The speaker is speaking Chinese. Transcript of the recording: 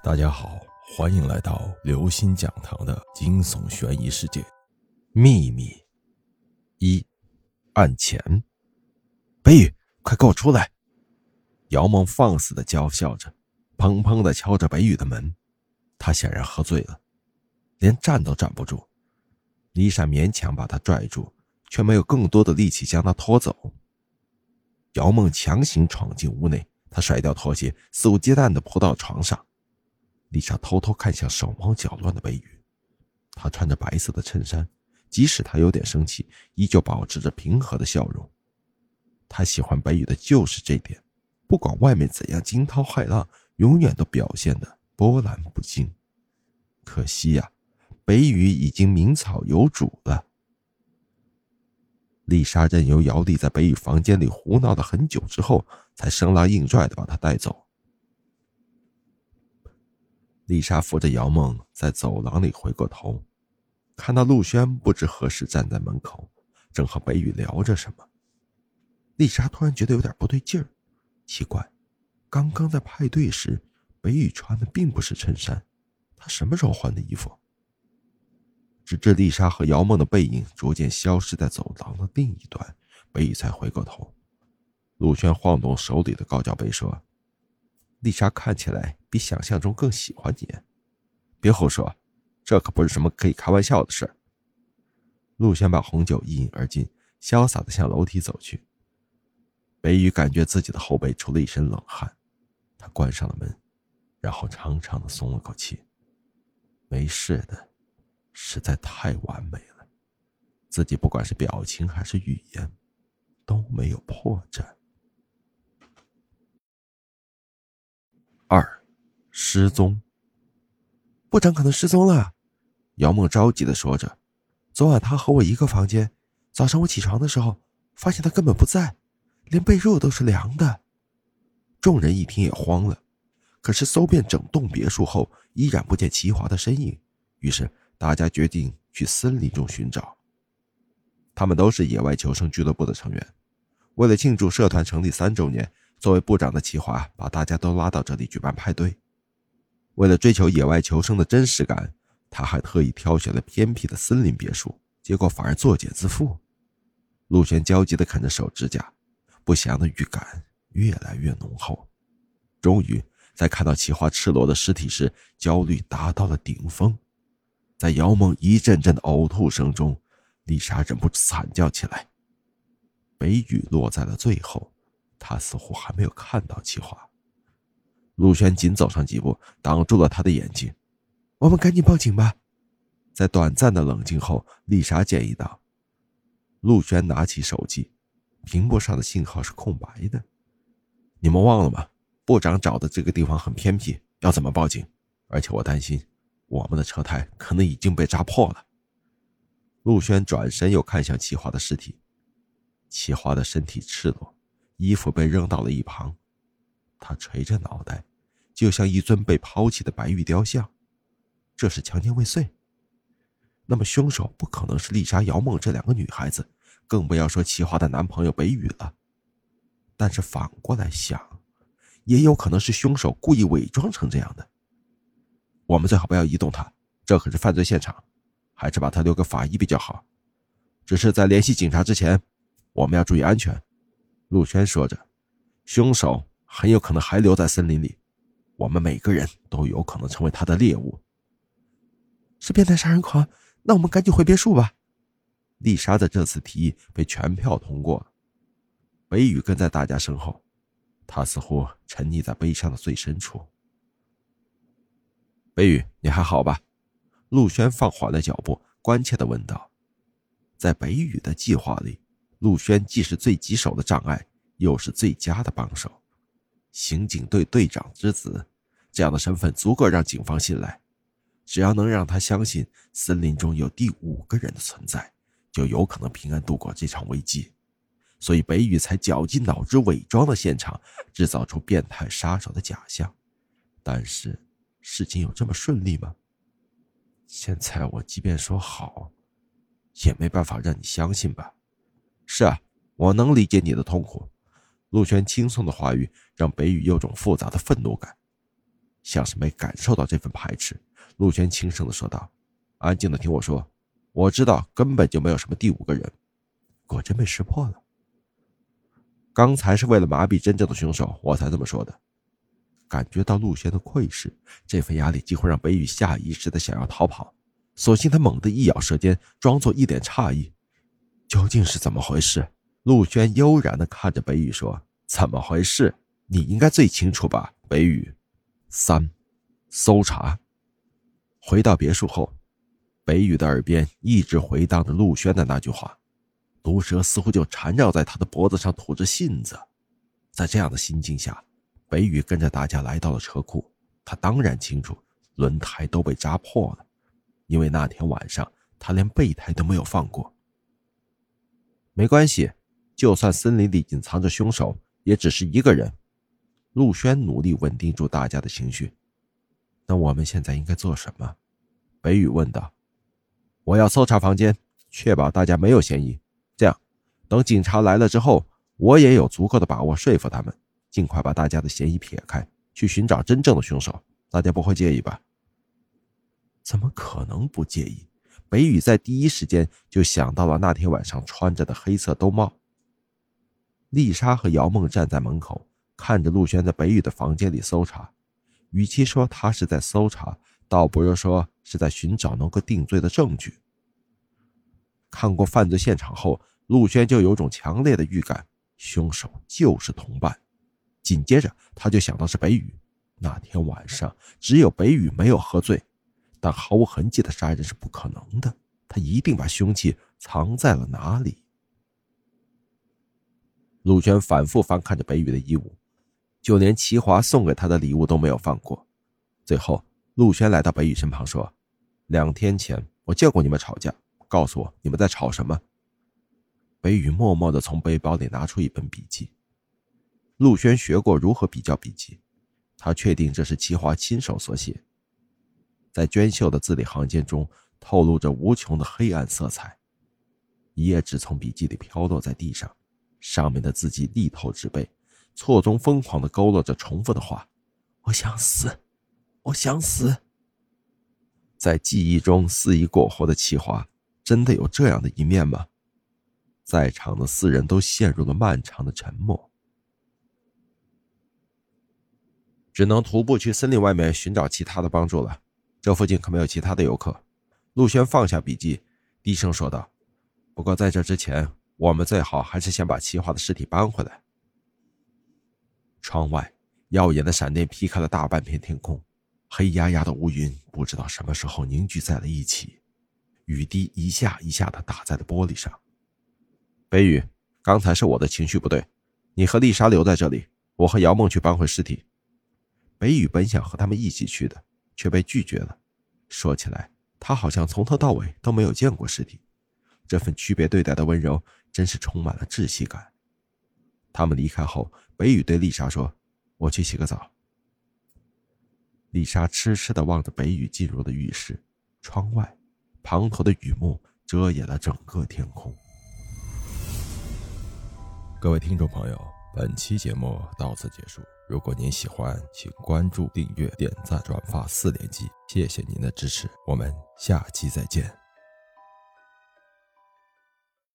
大家好，欢迎来到刘心讲堂的惊悚悬疑世界。秘密一，案前，北宇，快给我出来！姚梦放肆的娇笑着，砰砰的敲着北宇的门。他显然喝醉了，连站都站不住。丽莎勉强把他拽住，却没有更多的力气将他拖走。姚梦强行闯进屋内，他甩掉拖鞋，肆无忌惮的扑到床上。丽莎偷偷看向手忙脚乱的北宇，他穿着白色的衬衫，即使他有点生气，依旧保持着平和的笑容。他喜欢北宇的就是这点，不管外面怎样惊涛骇浪，永远都表现的波澜不惊。可惜呀，北宇已经名草有主了。丽莎任由姚丽在北宇房间里胡闹了很久之后，才生拉硬拽的把他带走。丽莎扶着姚梦在走廊里回过头，看到陆轩不知何时站在门口，正和北宇聊着什么。丽莎突然觉得有点不对劲儿，奇怪，刚刚在派对时，北宇穿的并不是衬衫，他什么时候换的衣服？直至丽莎和姚梦的背影逐渐消失在走廊的另一端，北宇才回过头。陆轩晃动手里的高脚杯说。丽莎看起来比想象中更喜欢你，别胡说，这可不是什么可以开玩笑的事。陆轩把红酒一饮而尽，潇洒的向楼梯走去。北宇感觉自己的后背出了一身冷汗，他关上了门，然后长长的松了口气。没事的，实在太完美了，自己不管是表情还是语言，都没有破绽。失踪。部长可能失踪了，姚梦着急的说着。昨晚他和我一个房间，早上我起床的时候，发现他根本不在，连被褥都是凉的。众人一听也慌了，可是搜遍整栋别墅后，依然不见齐华的身影。于是大家决定去森林中寻找。他们都是野外求生俱乐部的成员，为了庆祝社团成立三周年。作为部长的齐华把大家都拉到这里举办派对，为了追求野外求生的真实感，他还特意挑选了偏僻的森林别墅，结果反而作茧自缚。陆轩焦急地啃着手指甲，不祥的预感越来越浓厚。终于在看到齐花赤裸的尸体时，焦虑达到了顶峰。在姚梦一阵阵的呕吐声中，丽莎忍不住惨叫起来。北雨落在了最后。他似乎还没有看到齐华。陆轩紧走上几步，挡住了他的眼睛。我们赶紧报警吧。在短暂的冷静后，丽莎建议道。陆轩拿起手机，屏幕上的信号是空白的。你们忘了吗？部长找的这个地方很偏僻，要怎么报警？而且我担心，我们的车胎可能已经被扎破了。陆轩转身又看向齐华的尸体，齐华的身体赤裸。衣服被扔到了一旁，他垂着脑袋，就像一尊被抛弃的白玉雕像。这是强奸未遂。那么凶手不可能是丽莎、姚梦这两个女孩子，更不要说齐华的男朋友北宇了。但是反过来想，也有可能是凶手故意伪装成这样的。我们最好不要移动他，这可是犯罪现场，还是把他留给法医比较好。只是在联系警察之前，我们要注意安全。陆轩说着：“凶手很有可能还留在森林里，我们每个人都有可能成为他的猎物。是变态杀人狂，那我们赶紧回别墅吧。”丽莎的这次提议被全票通过。北宇跟在大家身后，他似乎沉溺在悲伤的最深处。北宇，你还好吧？陆轩放缓了脚步，关切的问道。在北宇的计划里。陆轩既是最棘手的障碍，又是最佳的帮手。刑警队队长之子，这样的身份足够让警方信赖。只要能让他相信森林中有第五个人的存在，就有可能平安度过这场危机。所以北宇才绞尽脑汁伪装了现场，制造出变态杀手的假象。但是，事情有这么顺利吗？现在我即便说好，也没办法让你相信吧。是啊，我能理解你的痛苦。陆轩轻松的话语让北宇有种复杂的愤怒感。像是没感受到这份排斥。陆轩轻声的说道：“安静的听我说，我知道根本就没有什么第五个人。”果真被识破了。刚才是为了麻痹真正的凶手，我才这么说的。感觉到陆轩的窥视，这份压力几乎让北宇下意识的想要逃跑。索性他猛地一咬舌尖，装作一脸诧异：“究竟是怎么回事？”陆轩悠然的看着北宇说：“怎么回事？你应该最清楚吧，北宇。”三，搜查。回到别墅后，北宇的耳边一直回荡着陆轩的那句话。毒蛇似乎就缠绕在他的脖子上，吐着信子。在这样的心境下，北宇跟着大家来到了车库。他当然清楚，轮胎都被扎破了，因为那天晚上他连备胎都没有放过。没关系，就算森林里隐藏着凶手，也只是一个人。陆轩努力稳定住大家的情绪。那我们现在应该做什么？北宇问道。我要搜查房间，确保大家没有嫌疑。这样，等警察来了之后，我也有足够的把握说服他们，尽快把大家的嫌疑撇开，去寻找真正的凶手。大家不会介意吧？怎么可能不介意？北宇在第一时间就想到了那天晚上穿着的黑色兜帽。丽莎和姚梦站在门口，看着陆轩在北宇的房间里搜查。与其说他是在搜查，倒不如说是在寻找能够定罪的证据。看过犯罪现场后，陆轩就有种强烈的预感，凶手就是同伴。紧接着，他就想到是北宇。那天晚上，只有北宇没有喝醉，但毫无痕迹的杀人是不可能的。他一定把凶器藏在了哪里？陆轩反复翻看着北宇的衣物，就连齐华送给他的礼物都没有放过。最后，陆轩来到北宇身旁说：“两天前，我见过你们吵架。”告诉我你们在吵什么？北宇默默的从背包里拿出一本笔记。陆轩学过如何比较笔记，他确定这是齐华亲手所写，在娟秀的字里行间中透露着无穷的黑暗色彩。一页纸从笔记里飘落在地上，上面的字迹力透纸背，错综疯狂的勾勒着重复的话：“我想死，我想死。”在记忆中肆意过活的齐华。真的有这样的一面吗？在场的四人都陷入了漫长的沉默，只能徒步去森林外面寻找其他的帮助了。这附近可没有其他的游客。陆轩放下笔记，低声说道：“不过在这之前，我们最好还是先把齐华的尸体搬回来。”窗外耀眼的闪电劈开了大半片天空，黑压压的乌云不知道什么时候凝聚在了一起。雨滴一下一下的打在了玻璃上。北宇，刚才是我的情绪不对，你和丽莎留在这里，我和姚梦去搬回尸体。北宇本想和他们一起去的，却被拒绝了。说起来，他好像从头到尾都没有见过尸体，这份区别对待的温柔真是充满了窒息感。他们离开后，北宇对丽莎说：“我去洗个澡。”丽莎痴痴的望着北宇进入的浴室，窗外。滂沱的雨幕遮掩了整个天空。各位听众朋友，本期节目到此结束。如果您喜欢，请关注、订阅、点赞、转发四连击，谢谢您的支持。我们下期再见。